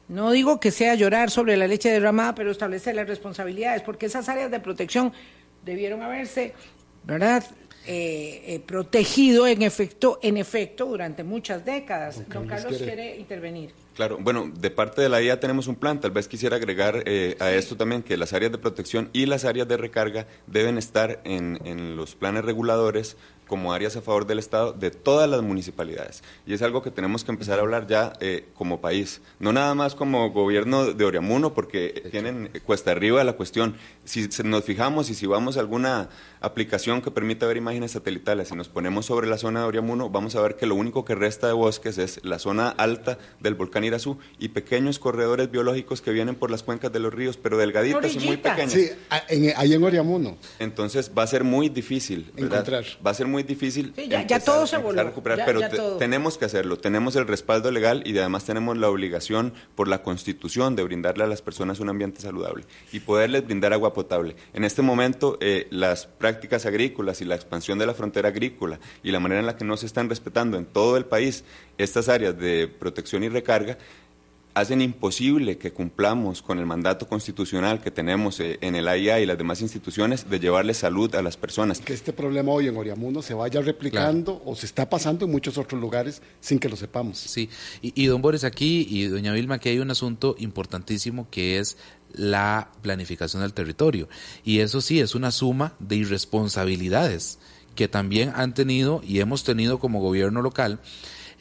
no digo que sea llorar sobre la leche derramada, pero establecer las responsabilidades, porque esas áreas de protección debieron haberse, ¿verdad? Eh, eh, protegido en efecto, en efecto durante muchas décadas. Don Carlos quiere- quiere intervenir. Claro, bueno, de parte de la IA tenemos un plan. Tal vez quisiera agregar eh, a esto también que las áreas de protección y las áreas de recarga deben estar en, en los planes reguladores como áreas a favor del Estado de todas las municipalidades. Y es algo que tenemos que empezar a hablar ya eh, como país, no nada más como gobierno de Oriamuno, porque tienen cuesta arriba la cuestión. Si nos fijamos y si vamos a alguna aplicación que permita ver imágenes satelitales y nos ponemos sobre la zona de Oriamuno, vamos a ver que lo único que resta de bosques es la zona alta del volcán Irazú y pequeños corredores biológicos que vienen por las cuencas de los ríos, pero delgaditos y muy pequeños. Sí, ahí en Oriamuno. Entonces va a ser muy difícil encontrar. Va a ser muy difícil. ya, todo se volvió. recuperar, pero tenemos que hacerlo. Tenemos el respaldo legal y además tenemos la obligación por la Constitución de brindarle a las personas un ambiente saludable y poderles brindar agua potable. En este momento, eh, las prácticas agrícolas y la expansión de la frontera agrícola y la manera en la que no se están respetando en todo el país estas áreas de protección y recarga hacen imposible que cumplamos con el mandato constitucional que tenemos eh, en el AIA y las demás instituciones de llevarle salud a las personas. Que este problema hoy en Oriamuno se vaya replicando o se está pasando en muchos otros lugares sin que lo sepamos. Sí, y, don Boris aquí y doña Vilma, que hay un asunto importantísimo que es la planificación del territorio. Y eso sí, es una suma de irresponsabilidades que también han tenido y hemos tenido como gobierno local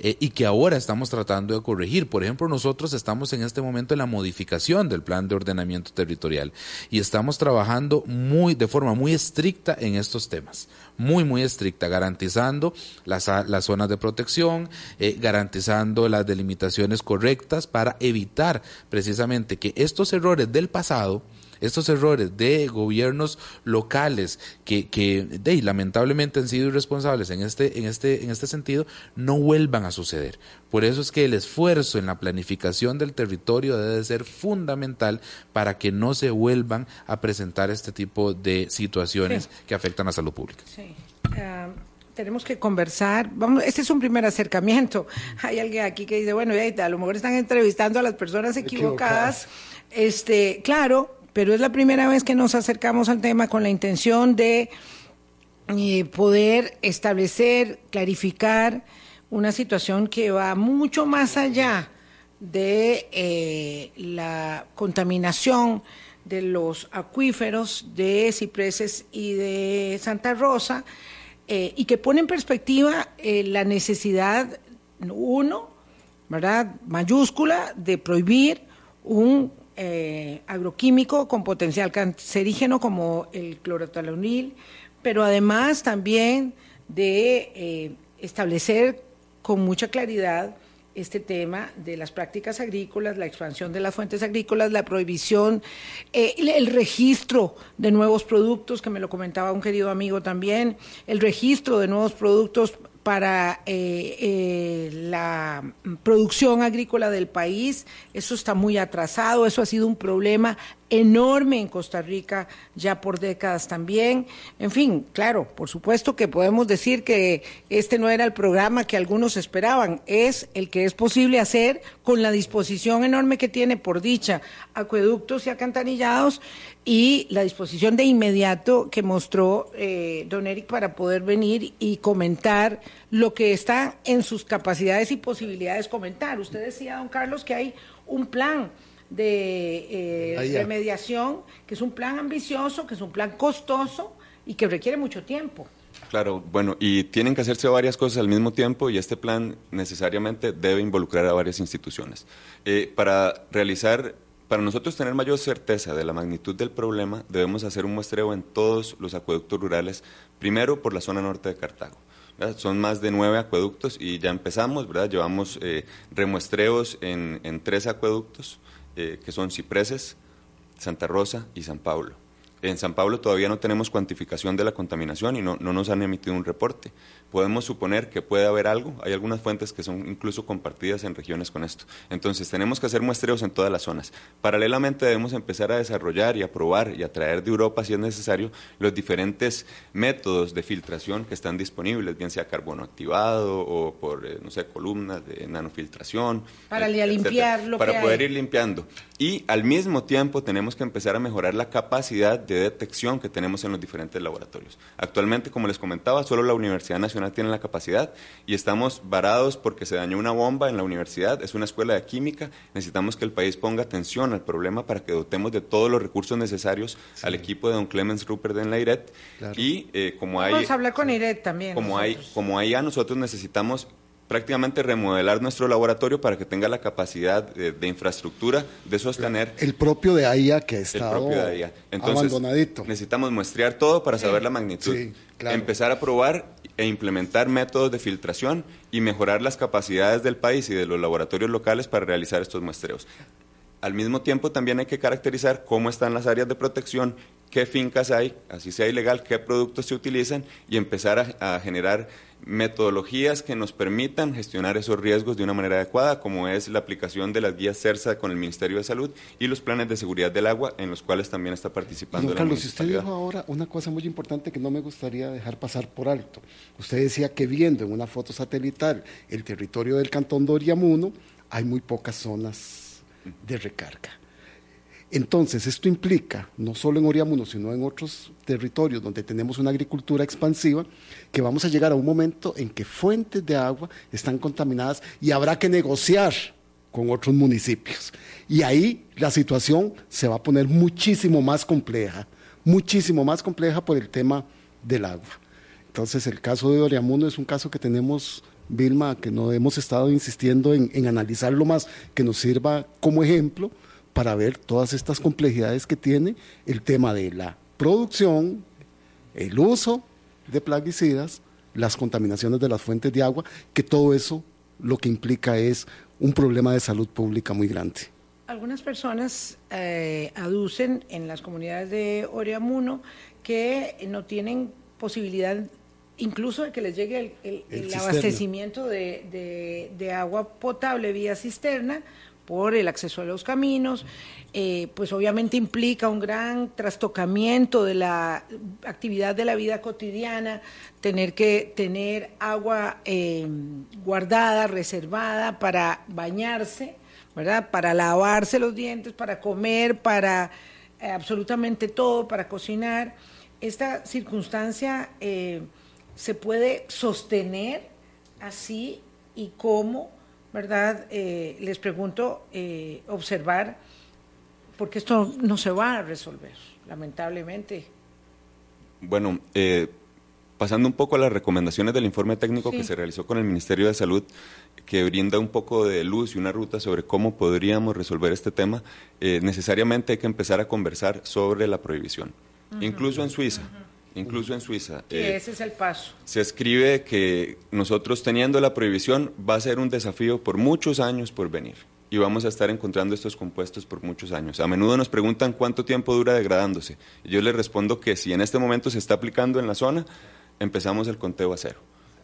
eh, y que ahora estamos tratando de corregir. Por ejemplo, nosotros estamos en este momento en la modificación del plan de ordenamiento territorial y estamos trabajando muy de forma muy estricta en estos temas, muy muy estricta, garantizando las, las zonas de protección, eh, garantizando las delimitaciones correctas para evitar precisamente que estos errores del pasado estos errores de gobiernos locales que, que de, lamentablemente han sido irresponsables en este, en, este, en este sentido, no vuelvan a suceder. Por eso es que el esfuerzo en la planificación del territorio debe ser fundamental para que no se vuelvan a presentar este tipo de situaciones que afectan a la salud pública. Sí. Ah, tenemos que conversar. Vamos, este es un primer acercamiento. Hay alguien aquí que dice, bueno, a lo mejor están entrevistando a las personas equivocadas. Este, claro, pero es la primera vez que nos acercamos al tema con la intención de eh, poder establecer, clarificar una situación que va mucho más allá de eh, la contaminación de los acuíferos de Cipreses y de Santa Rosa eh, y que pone en perspectiva la necesidad, uno, ¿verdad?, mayúscula de prohibir un eh, agroquímico con potencial cancerígeno como el clorotalonil, pero además también de eh, establecer con mucha claridad este tema de las prácticas agrícolas, la expansión de las fuentes agrícolas, la prohibición, eh, el registro de nuevos productos, que me lo comentaba un querido amigo también, el registro de nuevos productos para eh, eh, la producción agrícola del país. Eso está muy atrasado, eso ha sido un problema enorme en Costa Rica ya por décadas también. En fin, claro, por supuesto que podemos decir que este no era el programa que algunos esperaban, es el que es posible hacer con la disposición enorme que tiene por dicha acueductos y acantarillados y la disposición de inmediato que mostró eh, don Eric para poder venir y comentar lo que está en sus capacidades y posibilidades comentar. Usted decía, don Carlos, que hay un plan de eh, remediación, que es un plan ambicioso, que es un plan costoso y que requiere mucho tiempo. Claro, bueno, y tienen que hacerse varias cosas al mismo tiempo y este plan necesariamente debe involucrar a varias instituciones. Eh, para realizar, para nosotros tener mayor certeza de la magnitud del problema, debemos hacer un muestreo en todos los acueductos rurales, primero por la zona norte de Cartago. Son más de nueve acueductos y ya empezamos, ¿verdad? Llevamos eh, remuestreos en, en tres acueductos. Eh, que son Cipreses, Santa Rosa y San Pablo. En San Pablo todavía no tenemos cuantificación de la contaminación y no, no, nos han emitido un reporte. Podemos suponer que puede haber algo. Hay algunas fuentes que son incluso compartidas en regiones con esto. Entonces tenemos que hacer muestreos en todas las zonas. Paralelamente debemos empezar a desarrollar y a probar y a traer de Europa, si es necesario, los diferentes métodos de filtración que están disponibles, bien sea carbono activado o por, eh, no sé, columnas de nanofiltración. Para limpiar lo Para poder ir limpiando. Y al mismo tiempo tenemos que empezar a mejorar la capacidad de detección que tenemos en los diferentes laboratorios. Actualmente, como les comentaba, solo la Universidad Nacional tiene la capacidad y estamos varados porque se dañó una bomba en la universidad, es una escuela de química, necesitamos que el país ponga atención al problema para que dotemos de todos los recursos necesarios al equipo de don Clemens Rupert en la IRET y eh, como hay... Vamos a hablar con IRET también. Como hay, como hay ya nosotros necesitamos prácticamente remodelar nuestro laboratorio para que tenga la capacidad de, infraestructura de sostener. El propio de AIA que está abandonadito. Necesitamos muestrear todo para saber la magnitud. Empezar a probar e implementar métodos de filtración y mejorar las capacidades del país y de los laboratorios locales para realizar estos muestreos. Al mismo tiempo también hay que caracterizar cómo están las áreas de protección, qué fincas hay, así sea ilegal, qué productos se utilizan y empezar a, generar metodologías que nos permitan gestionar esos riesgos de una manera adecuada, como es la aplicación de las guías CERSA con el Ministerio de Salud y los planes de seguridad del agua, en los cuales también está participando. Don Carlos, usted dijo ahora una cosa muy importante que no me gustaría dejar pasar por alto. Usted decía que viendo en una foto satelital el territorio del cantón de Oriamuno, hay muy pocas zonas de recarga. Entonces, esto implica, no solo en Oriamuno, sino en otros territorios donde tenemos una agricultura expansiva, que vamos a llegar a un momento en que fuentes de agua están contaminadas y habrá que negociar con otros municipios. Y ahí la situación se va a poner muchísimo más compleja, muchísimo más compleja por el tema del agua. Entonces, el caso de Oriamuno es un caso que tenemos Vilma, que no hemos estado insistiendo en, analizarlo más, que nos sirva como ejemplo para ver todas estas complejidades que tiene el tema de la producción, el uso de plaguicidas, las contaminaciones de las fuentes de agua, que todo eso lo que implica es un problema de salud pública muy grande. Algunas personas eh, aducen en las comunidades de Oriamuno que no tienen posibilidad incluso de que les llegue el, abastecimiento de, agua potable vía cisterna por el acceso a los caminos, eh, pues obviamente implica un gran trastocamiento de la actividad de la vida cotidiana, tener que tener agua eh, guardada, reservada para bañarse, ¿verdad? Para lavarse los dientes, para comer, para eh, absolutamente todo, para cocinar. Esta circunstancia se puede sostener así y cómo, ¿verdad? Eh, les pregunto, eh, observar, porque esto no se va a resolver, lamentablemente. Bueno, eh, pasando un poco a las recomendaciones del informe técnico que se realizó con el Ministerio de Salud, que brinda un poco de luz y una ruta sobre cómo podríamos resolver este tema, necesariamente hay que empezar a conversar sobre la prohibición. Incluso en Suiza incluso en Suiza. Eh, ese es el paso. Se escribe que nosotros teniendo la prohibición va a ser un desafío por muchos años por venir y vamos a estar encontrando estos compuestos por muchos años. A menudo nos preguntan cuánto tiempo dura degradándose. yo les respondo que si en este momento se está aplicando en la zona, empezamos el conteo a cero.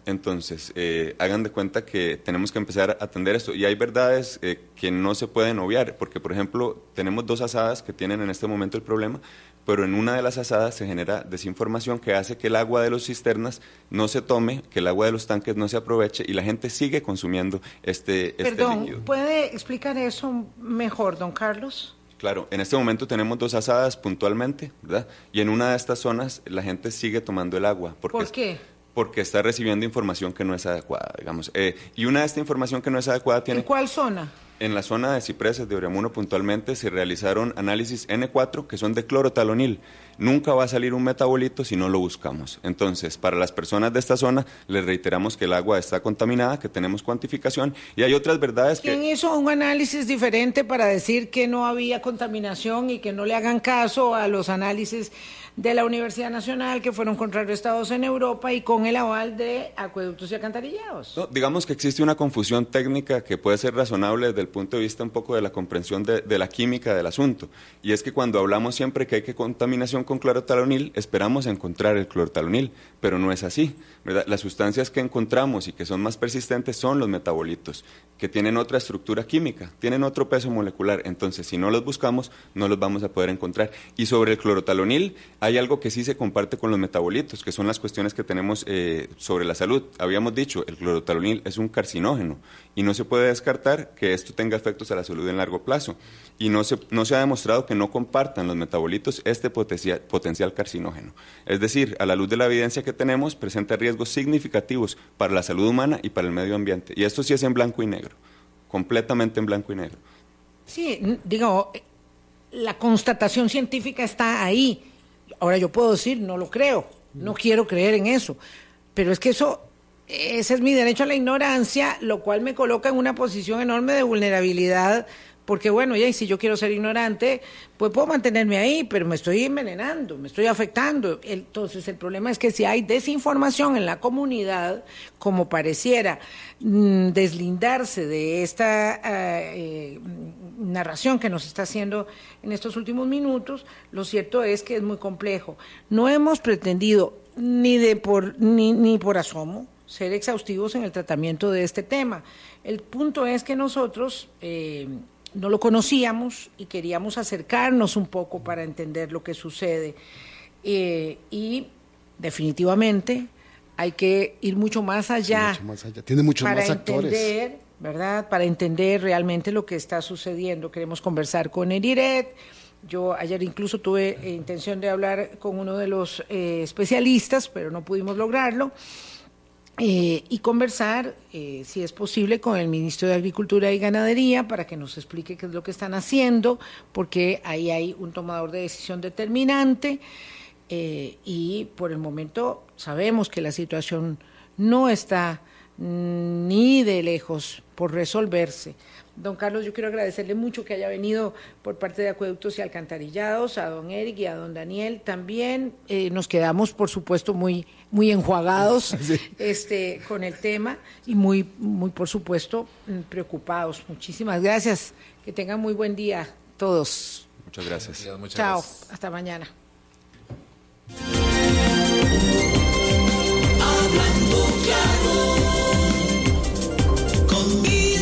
Entonces, eh, hagan de cuenta que tenemos que empezar a atender esto. Y hay verdades eh, que no se pueden obviar, porque, por ejemplo, tenemos dos asadas que tienen en este momento el problema, pero en una de las asadas se genera desinformación que hace que el agua de los cisternas no se tome, que el agua de los tanques no se aproveche y la gente sigue consumiendo este, este Perdón, ¿puede explicar eso mejor, don Carlos? Claro, en este momento tenemos dos asadas puntualmente, ¿verdad? Y en una de estas zonas la gente sigue tomando el agua. Porque ¿Por qué? Porque está recibiendo información que no es adecuada, digamos. Eh, y una de esta información que no es adecuada tiene... ¿En cuál zona? En la zona de cipreses de Oriamuno puntualmente se realizaron análisis N4 que son de clorotalonil. Nunca va a salir un metabolito si no lo buscamos. Entonces, para las personas de esta zona, les reiteramos que el agua está contaminada, que tenemos cuantificación y hay otras verdades ¿Quién hizo un análisis diferente para decir que no había contaminación y que no le hagan caso a los análisis de la Universidad Nacional que fueron contrarrestados en Europa y con el aval de acueductos y alcantarillados. digamos que existe una confusión técnica que puede ser razonable desde el punto de vista un poco de la comprensión de, la química del asunto. Y es que cuando hablamos siempre que hay que contaminación con clorotalonil, esperamos encontrar el clorotalonil, pero no es así. Las sustancias que encontramos y que son más persistentes son los metabolitos, que tienen otra estructura química, tienen otro peso molecular. Entonces, si no los buscamos, no los vamos a poder encontrar. Y sobre el clorotalonil, hay algo que sí se comparte con los metabolitos, que son las cuestiones que tenemos eh, sobre la salud. Habíamos dicho, el clorotalonil es un carcinógeno y no se puede descartar que esto tenga efectos a la salud en largo plazo. Y no se, no se ha demostrado que no compartan los metabolitos este potencial, potencial carcinógeno. Es decir, a la luz de la evidencia que tenemos, presenta riesgos significativos para la salud humana y para el medio ambiente. Y esto sí es en blanco y negro, completamente en blanco y negro. Sí, digo, eh, la constatación científica está ahí. Ahora yo puedo decir, no lo creo, no quiero creer en eso, pero es que eso, ese es mi derecho a la ignorancia, lo cual me coloca en una posición enorme de vulnerabilidad, porque bueno, ya, y si yo quiero ser ignorante, pues puedo mantenerme ahí, pero me estoy envenenando, me estoy afectando. Entonces el problema es que si hay desinformación en la comunidad, como pareciera mm, deslindarse de esta eh, eh, narración que nos está haciendo en estos últimos minutos, lo cierto es que es muy complejo. No hemos pretendido ni de por ni, ni por asomo ser exhaustivos en el tratamiento de este tema. El punto es que nosotros eh, no lo conocíamos y queríamos acercarnos un poco para entender lo que sucede. Eh, y definitivamente hay que ir mucho más allá. mucho más allá. Tiene muchos para más actores. entender, ¿verdad? Para entender realmente lo que está sucediendo. Queremos conversar con Eriret. Yo ayer incluso tuve eh, intención de hablar con uno de los eh, especialistas, pero no pudimos lograrlo. Eh, y conversar, eh, si es posible, con el ministro de Agricultura y Ganadería para que nos explique qué es lo que están haciendo, porque ahí hay un tomador de decisión determinante eh, y por el momento sabemos que la situación no está ni de lejos por resolverse. Don Carlos, yo quiero agradecerle mucho que haya venido por parte de Acueductos y Alcantarillados, a don Eric y a don Daniel también. Eh, nos quedamos, por supuesto, muy, muy enjuagados este, con el tema y muy, muy, por supuesto, mm, preocupados. Muchísimas gracias. Que tengan muy buen día todos. Muchas gracias. Muchas Chao. gracias. Hasta mañana. Hablando claro, con